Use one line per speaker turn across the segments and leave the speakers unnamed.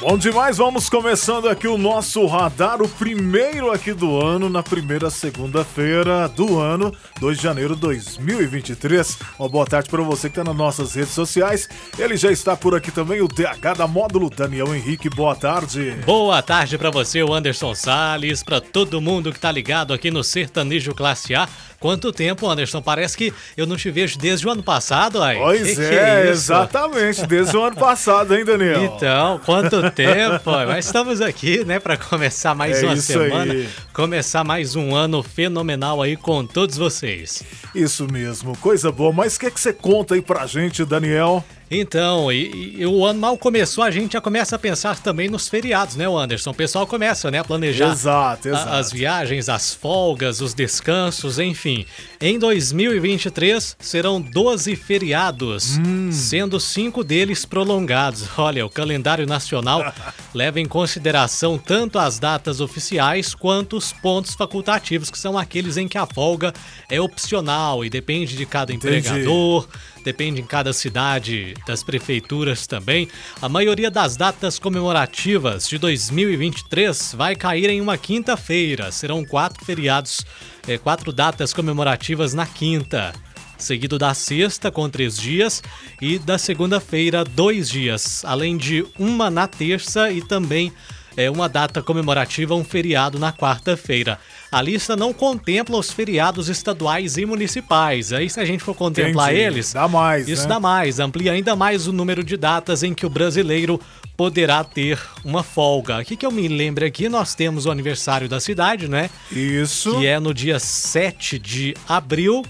Bom demais, vamos começando aqui o nosso radar, o primeiro aqui do ano, na primeira segunda-feira do ano, 2 de janeiro de 2023. Uma boa tarde para você que está nas nossas redes sociais. Ele já está por aqui também, o TH da Módulo, Daniel Henrique. Boa tarde.
Boa tarde para você, o Anderson Sales, para todo mundo que tá ligado aqui no Sertanejo Classe A. Quanto tempo, Anderson? Parece que eu não te vejo desde o ano passado, aí.
Pois
que
é,
que é
exatamente, desde o ano passado, hein, Daniel?
Então, quanto tempo? Mas estamos aqui, né, para começar mais
É
uma semana,
aí.
começar mais um ano fenomenal aí com todos vocês.
Isso mesmo, coisa boa. Mas o que, que você conta aí pra gente, Daniel?
Então, e, e o ano mal começou, a gente já começa a pensar também nos feriados, né, Anderson? O pessoal começa, né, a planejar
Exato,
a-
exato.
as viagens, as folgas, os descansos, enfim. Em 2023 serão 12 feriados,
Hum.
sendo cinco deles prolongados. Olha, o calendário nacional leva em consideração tanto as datas oficiais quanto os pontos facultativos, que são aqueles em que a folga é opcional e depende de cada
Entendi.
empregador, depende em cada cidade, das prefeituras também. A maioria das datas comemorativas de 2023 vai cair em uma quinta-feira. Serão quatro feriados, eh, quatro datas comemorativas na quinta. Seguido da sexta, com três dias, e da segunda-feira, dois dias, além de uma na terça e também é uma data comemorativa, um feriado na quarta-feira. A lista não contempla os feriados estaduais e municipais. Aí, se a gente for contemplar
Entendi.
eles,
Dá mais,
isso
né?
dá mais, amplia ainda mais o número de datas em que o brasileiro poderá ter uma folga. Aqui que eu me lembro aqui, nós temos o aniversário da cidade, né?
Isso.
Que é no dia 7 de abril.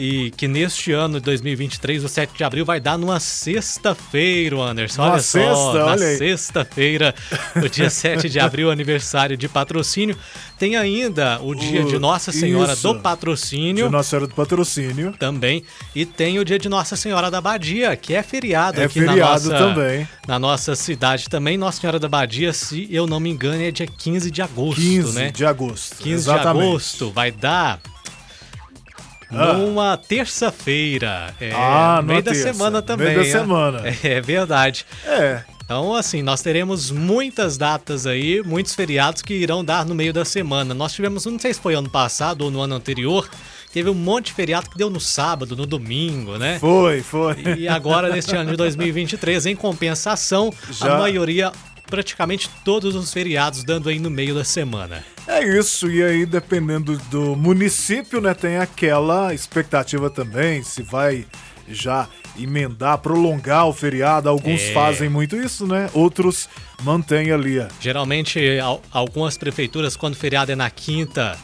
E que neste ano de 2023, o 7 de abril, vai dar numa sexta-feira, Anderson. Olha só,
sexta,
na sexta-feira, o dia 7 de abril, aniversário de patrocínio. Tem ainda o dia de Nossa Senhora
isso.
do Patrocínio.
De Nossa Senhora do Patrocínio.
Também. E tem o dia de Nossa Senhora da Badia, que é feriado
É
aqui na
feriado
nossa,
também.
na nossa cidade também. Nossa Senhora da Badia, se eu não me engano, é dia 15 de agosto,
15
né?
de agosto.
15
Exatamente.
de agosto. Vai dar
Ah.
numa terça-feira. É,
Ah,
no meio da
terça.
semana também.
meio da
né?
semana.
É verdade.
É.
Então, assim, nós teremos muitas datas aí, muitos feriados que irão dar no meio da semana. Nós tivemos, não sei se foi ano passado ou no ano anterior, teve um monte de feriado que deu no sábado, no domingo, né?
Foi, foi.
E agora, neste ano de 2023, em compensação,
Já-
a maioria, praticamente todos os feriados, dando aí no meio da semana.
É isso, e aí dependendo do município, né, tem aquela expectativa também, se vai já emendar, prolongar o feriado. Alguns
É.
fazem muito isso, né? Outros mantêm ali. ó.
Geralmente, al- algumas prefeituras, quando o feriado é na quinta,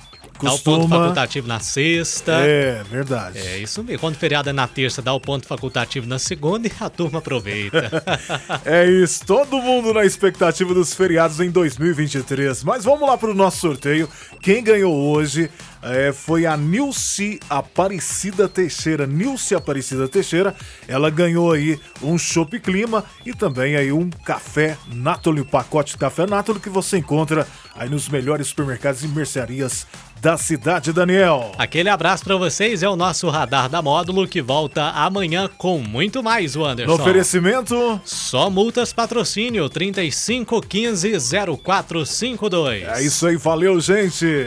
dá o
Costuma-
ponto facultativo na sexta.
É, verdade.
É isso mesmo. Quando o feriado é na terça, dá o ponto facultativo na segunda e a turma aproveita.
É isso, todo mundo na expectativa dos feriados em 2023. Mas vamos lá pro nosso sorteio. Quem ganhou hoje é, foi a Nilce Aparecida Teixeira. Nilce Aparecida Teixeira, ela ganhou aí um Chopp Clima e também aí um café Natoli, um pacote de café Natoli que você encontra aí nos melhores supermercados e mercearias da cidade, Daniel.
Aquele abraço pra vocês, é o nosso Radar da Módulo que volta amanhã com muito mais, o
No
Anderson.
oferecimento,
Só multas patrocínio 35150452.
é isso aí, valeu, gente.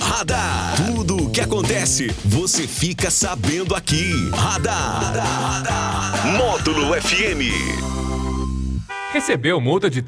Radar. Tudo o que acontece, você fica sabendo aqui. Radar. Módulo FM.
Recebeu multa de